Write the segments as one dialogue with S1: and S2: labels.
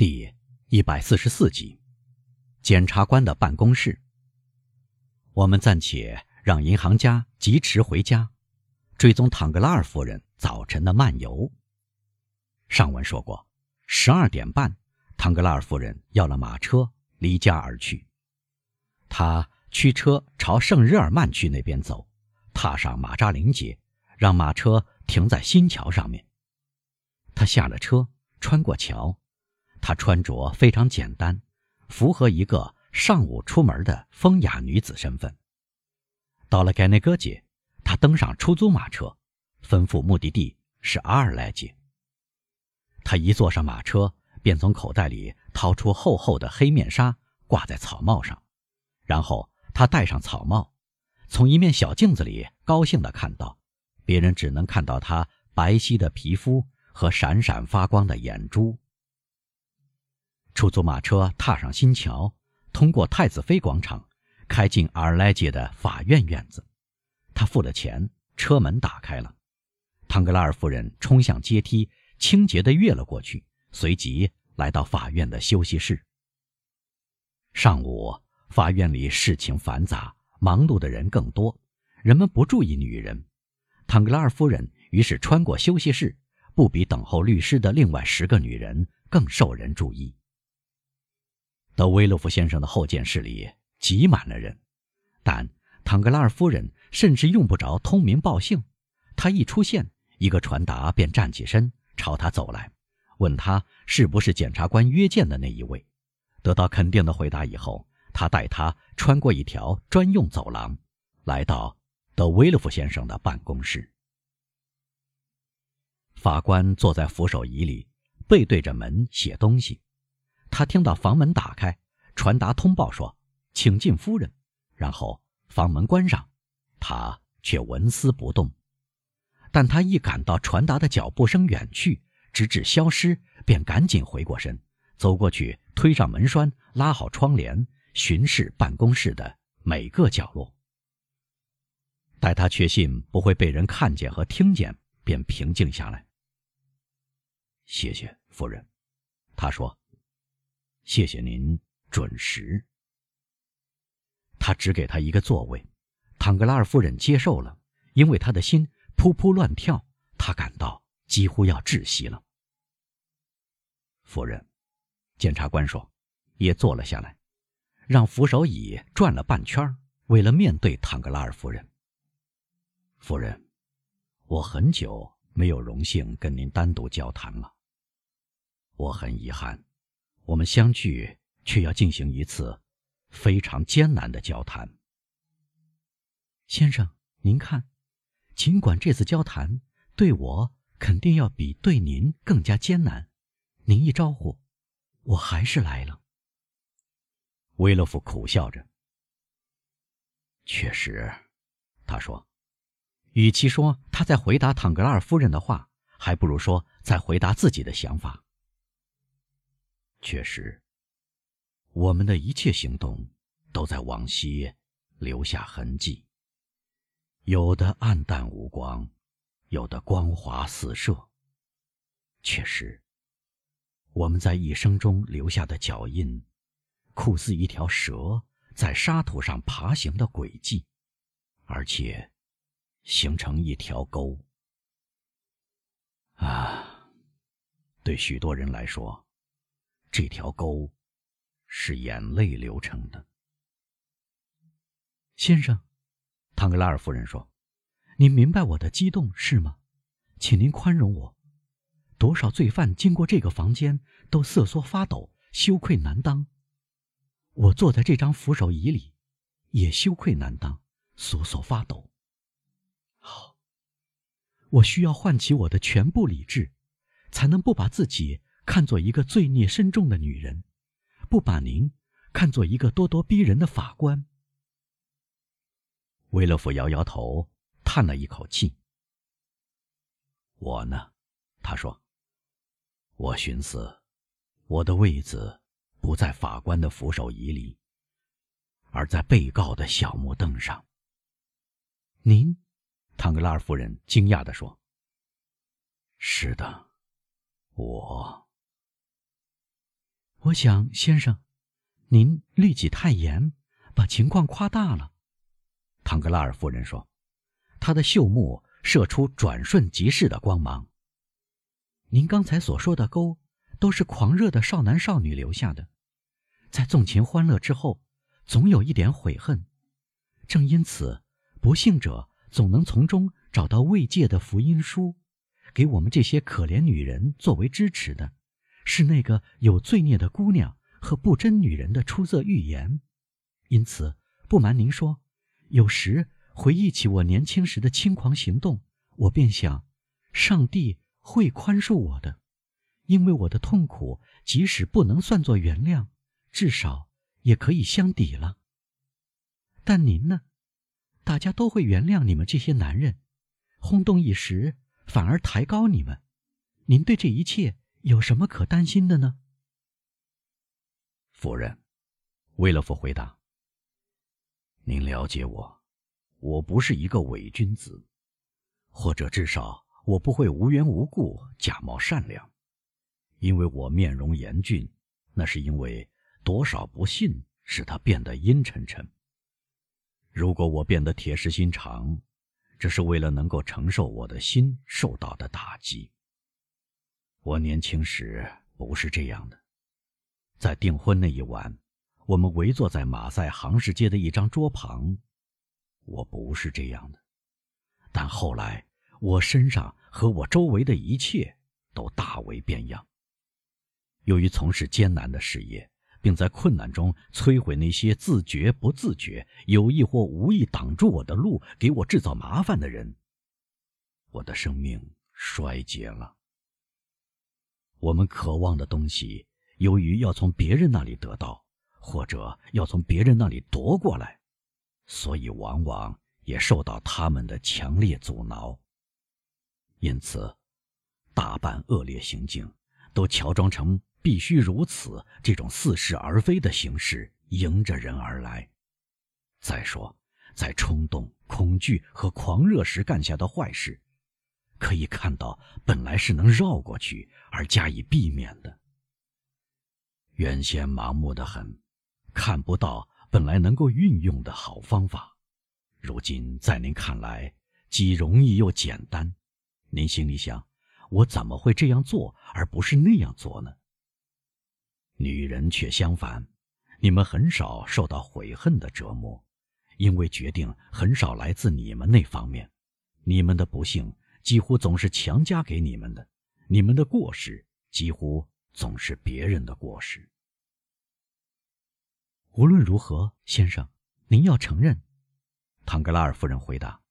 S1: 第一百四十四集，检察官的办公室。我们暂且让银行家疾驰回家，追踪唐格拉尔夫人早晨的漫游。上文说过，十二点半，唐格拉尔夫人要了马车离家而去。他驱车朝圣日耳曼区那边走，踏上马扎林街，让马车停在新桥上面。他下了车，穿过桥。她穿着非常简单，符合一个上午出门的风雅女子身份。到了盖内戈街，她登上出租马车，吩咐目的地是阿尔莱街。她一坐上马车，便从口袋里掏出厚厚的黑面纱，挂在草帽上。然后她戴上草帽，从一面小镜子里高兴地看到，别人只能看到她白皙的皮肤和闪闪发光的眼珠。出租马车踏上新桥，通过太子妃广场，开进阿尔莱街的法院院子。他付了钱，车门打开了。唐格拉尔夫人冲向阶梯，清洁地越了过去，随即来到法院的休息室。上午，法院里事情繁杂，忙碌的人更多，人们不注意女人。唐格拉尔夫人于是穿过休息室，不比等候律师的另外十个女人更受人注意。德威洛夫先生的候见室里挤满了人，但唐格拉尔夫人甚至用不着通名报姓，她一出现，一个传达便站起身朝他走来，问他是不是检察官约见的那一位。得到肯定的回答以后，他带他穿过一条专用走廊，来到德威洛夫先生的办公室。法官坐在扶手椅里，背对着门写东西。他听到房门打开，传达通报说：“请进，夫人。”然后房门关上，他却纹丝不动。但他一感到传达的脚步声远去，直至消失，便赶紧回过身，走过去，推上门栓，拉好窗帘，巡视办公室的每个角落。待他确信不会被人看见和听见，便平静下来。谢谢，夫人，他说。谢谢您准时。他只给他一个座位，坦格拉尔夫人接受了，因为他的心扑扑乱跳，他感到几乎要窒息了。夫人，检察官说，也坐了下来，让扶手椅转了半圈，为了面对坦格拉尔夫人。夫人，我很久没有荣幸跟您单独交谈了，我很遗憾。我们相聚，却要进行一次非常艰难的交谈。先生，您看，尽管这次交谈对我肯定要比对您更加艰难，您一招呼，我还是来了。威勒夫苦笑着。确实，他说，与其说他在回答唐格拉尔夫人的话，还不如说在回答自己的想法。确实，我们的一切行动都在往昔留下痕迹，有的暗淡无光，有的光华四射。确实，我们在一生中留下的脚印，酷似一条蛇在沙土上爬行的轨迹，而且形成一条沟。啊，对许多人来说。这条沟是眼泪流成的，先生，唐格拉尔夫人说：“您明白我的激动是吗？请您宽容我。多少罪犯经过这个房间都瑟缩发抖，羞愧难当。我坐在这张扶手椅里，也羞愧难当，瑟缩发抖。好，我需要唤起我的全部理智，才能不把自己。”看作一个罪孽深重的女人，不把您看作一个咄咄逼人的法官。威勒夫摇摇头，叹了一口气。我呢，他说：“我寻思，我的位子不在法官的扶手椅里，而在被告的小木凳上。”您，唐格拉尔夫人惊讶地说：“是的，我。”我想，先生，您律己太严，把情况夸大了。”唐格拉尔夫人说，她的秀目射出转瞬即逝的光芒。您刚才所说的沟，都是狂热的少男少女留下的，在纵情欢乐之后，总有一点悔恨。正因此，不幸者总能从中找到慰藉的福音书，给我们这些可怜女人作为支持的，是那个有罪孽的姑娘和不贞女人的出色预言。因此，不瞒您说，有时回忆起我年轻时的轻狂行动，我便想，上帝。会宽恕我的，因为我的痛苦即使不能算作原谅，至少也可以相抵了。但您呢？大家都会原谅你们这些男人，轰动一时，反而抬高你们。您对这一切有什么可担心的呢？
S2: 夫人，威勒夫回答：“您了解我，我不是一个伪君子，或者至少……”我不会无缘无故假冒善良，因为我面容严峻，那是因为多少不幸使他变得阴沉沉。如果我变得铁石心肠，这是为了能够承受我的心受到的打击。我年轻时不是这样的，在订婚那一晚，我们围坐在马赛杭市街的一张桌旁，我不是这样的，但后来。我身上和我周围的一切都大为变样。由于从事艰难的事业，并在困难中摧毁那些自觉不自觉、有意或无意挡住我的路、给我制造麻烦的人，我的生命衰竭了。我们渴望的东西，由于要从别人那里得到，或者要从别人那里夺过来，所以往往也受到他们的强烈阻挠。因此，大半恶劣行径都乔装成必须如此这种似是而非的形式迎着人而来。再说，在冲动、恐惧和狂热时干下的坏事，可以看到本来是能绕过去而加以避免的。原先盲目的很，看不到本来能够运用的好方法，如今在您看来既容易又简单。您心里想，我怎么会这样做，而不是那样做呢？女人却相反，你们很少受到悔恨的折磨，因为决定很少来自你们那方面。你们的不幸几乎总是强加给你们的，你们的过失几乎总是别人的过失。
S1: 无论如何，先生，您要承认，唐格拉尔夫人回答：“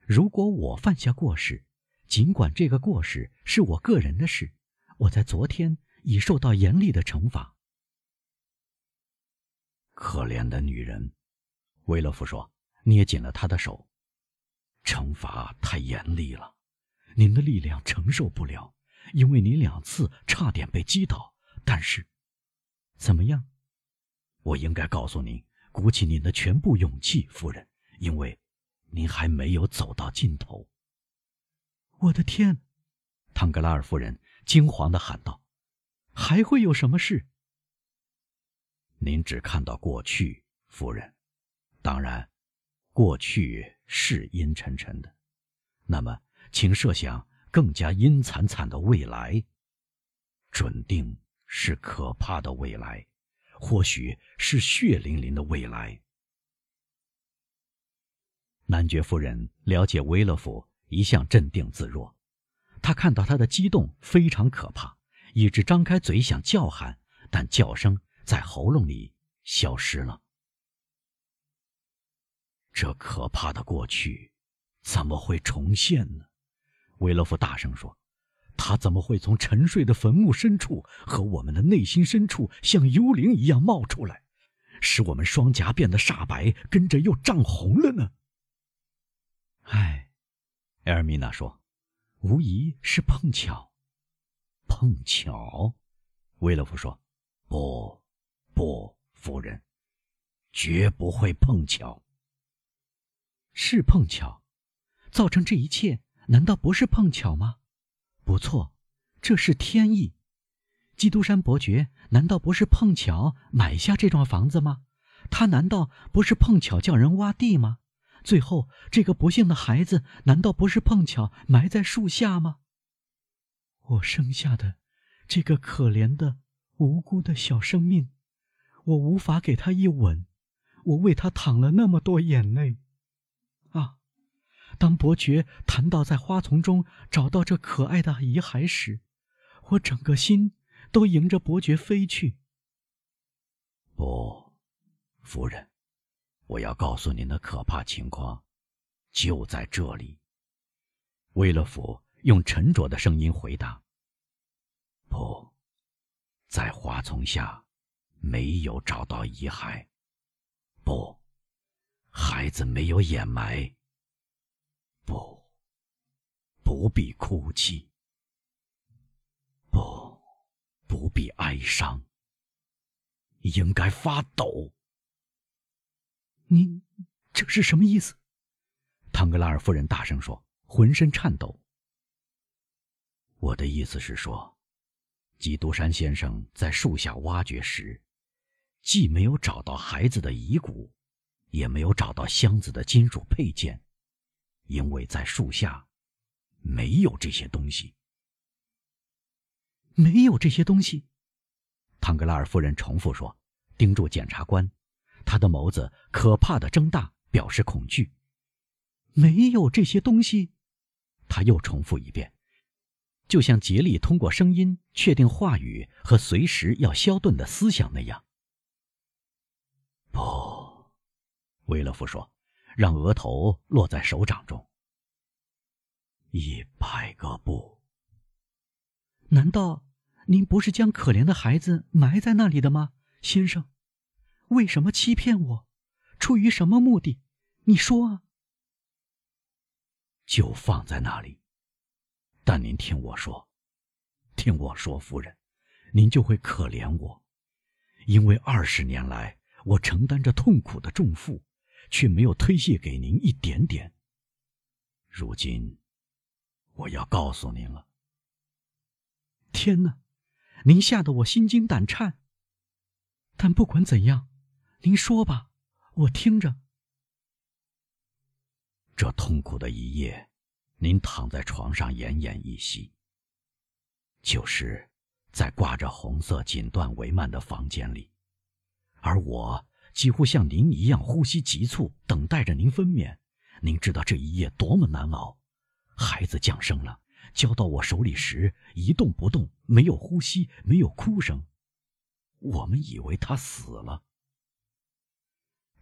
S1: 如果我犯下过失。”尽管这个过失是我个人的事，我在昨天已受到严厉的惩罚。
S2: 可怜的女人，维勒夫说，捏紧了她的手。惩罚太严厉了，您的力量承受不了，因为你两次差点被击倒。但是，
S1: 怎么样？
S2: 我应该告诉您，鼓起您的全部勇气，夫人，因为您还没有走到尽头。
S1: 我的天！唐格拉尔夫人惊惶地喊道：“还会有什么事？”
S2: 您只看到过去，夫人。当然，过去是阴沉沉的。那么，请设想更加阴惨惨的未来，准定是可怕的未来，或许是血淋淋的未来。
S1: 男爵夫人了解威勒夫。一向镇定自若，他看到他的激动非常可怕，一直张开嘴想叫喊，但叫声在喉咙里消失了。
S2: 这可怕的过去怎么会重现呢？维勒夫大声说：“他怎么会从沉睡的坟墓深处和我们的内心深处像幽灵一样冒出来，使我们双颊变得煞白，跟着又涨红了呢？”
S1: 唉。埃尔米娜说：“无疑是碰巧。”
S2: 碰巧，维勒夫说：“不，不，夫人，绝不会碰巧。
S1: 是碰巧，造成这一切，难道不是碰巧吗？不错，这是天意。基督山伯爵难道不是碰巧买下这幢房子吗？他难道不是碰巧叫人挖地吗？最后，这个不幸的孩子难道不是碰巧埋在树下吗？我生下的这个可怜的、无辜的小生命，我无法给他一吻，我为他淌了那么多眼泪。当伯爵谈到在花丛中找到这可爱的遗骸时，我整个心都迎着伯爵飞去。
S2: 不，夫人，我要告诉您的可怕情况，就在这里。威勒福用沉着的声音回答：“不，在花丛下没有找到遗骸。不，孩子没有掩埋。不，不必哭泣。”不，不必哀伤。应该发抖。
S1: 您这是什么意思？
S2: 唐格拉尔夫人大声说，浑身颤抖。我的意思是说，基督山先生在树下挖掘时，既没有找到孩子的遗骨，也没有找到箱子的金属配件，因为在树下没有这些东西。
S1: 没有这些东西，唐格拉尔夫人重复说，盯住检察官，他的眸子可怕的睁大，表示恐惧。没有这些东西，他又重复一遍，就像竭力通过声音确定话语和随时要消顿的思想那样。
S2: 不，威勒夫说，让额头落在手掌中。一百个不，
S1: 难道？您不是将可怜的孩子埋在那里的吗，先生？为什么欺骗我？出于什么目的？你说啊！
S2: 就放在那里。但您听我说，听我说，夫人，您就会可怜我，因为二十年来我承担着痛苦的重负，却没有推卸给您一点点。如今，我要告诉您了。
S1: 天哪！您吓得我心惊胆颤。但不管怎样，您说吧，我听着。
S2: 这痛苦的一夜，您躺在床上奄奄一息。就是在挂着红色锦缎帷幔的房间里，而我几乎像您一样呼吸急促，等待着您分娩。您知道这一夜多么难熬。孩子降生了。交到我手里时，一动不动，没有呼吸，没有哭声。我们以为他死了。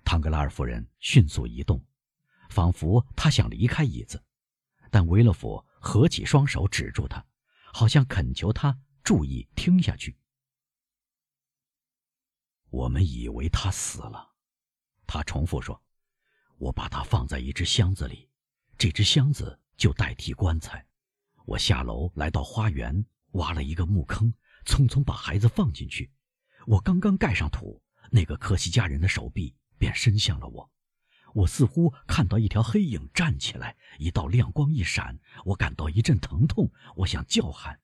S2: 唐格拉尔夫人迅速移动，仿佛她想离开椅子，但维勒福合起双手止住她，好像恳求她注意听下去。我们以为他死了，他重复说：“我把他放在一只箱子里，这只箱子就代替棺材。”我下楼来到花园，挖了一个木坑，匆匆把孩子放进去。我刚刚盖上土，那个科西嘉人的手臂便伸向了我。我似乎看到一条黑影站起来，一道亮光一闪，我感到一阵疼痛。我想叫喊，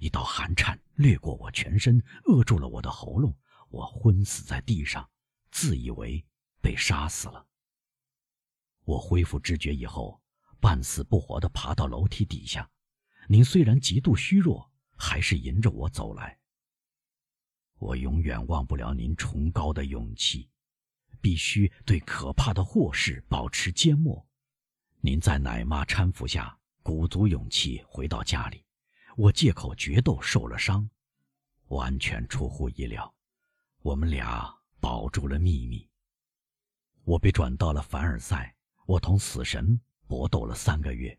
S2: 一道寒颤掠过我全身，扼住了我的喉咙。我昏死在地上，自以为被杀死了。我恢复知觉以后，半死不活地爬到楼梯底下。您虽然极度虚弱，还是迎着我走来。我永远忘不了您崇高的勇气，必须对可怕的祸事保持缄默。您在奶妈搀扶下鼓足勇气回到家里，我借口决斗受了伤，完全出乎意料。我们俩保住了秘密。我被转到了凡尔赛，我同死神搏斗了三个月。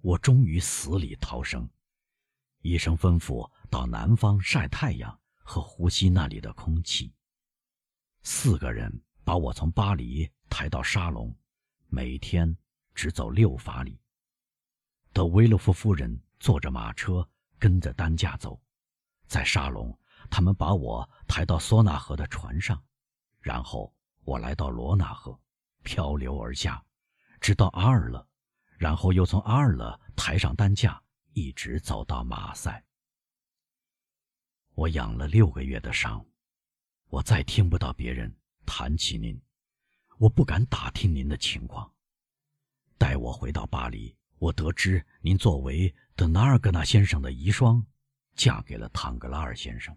S2: 我终于死里逃生，医生吩咐到南方晒太阳和呼吸那里的空气。四个人把我从巴黎抬到沙龙，每天只走六法里。德维勒夫夫人坐着马车跟着担架走，在沙龙，他们把我抬到索纳河的船上，然后我来到罗纳河，漂流而下，直到阿尔勒。然后又从阿尔勒抬上担架，一直走到马赛。我养了六个月的伤，我再听不到别人谈起您，我不敢打听您的情况。待我回到巴黎，我得知您作为德纳尔格纳先生的遗孀，嫁给了唐格拉尔先生。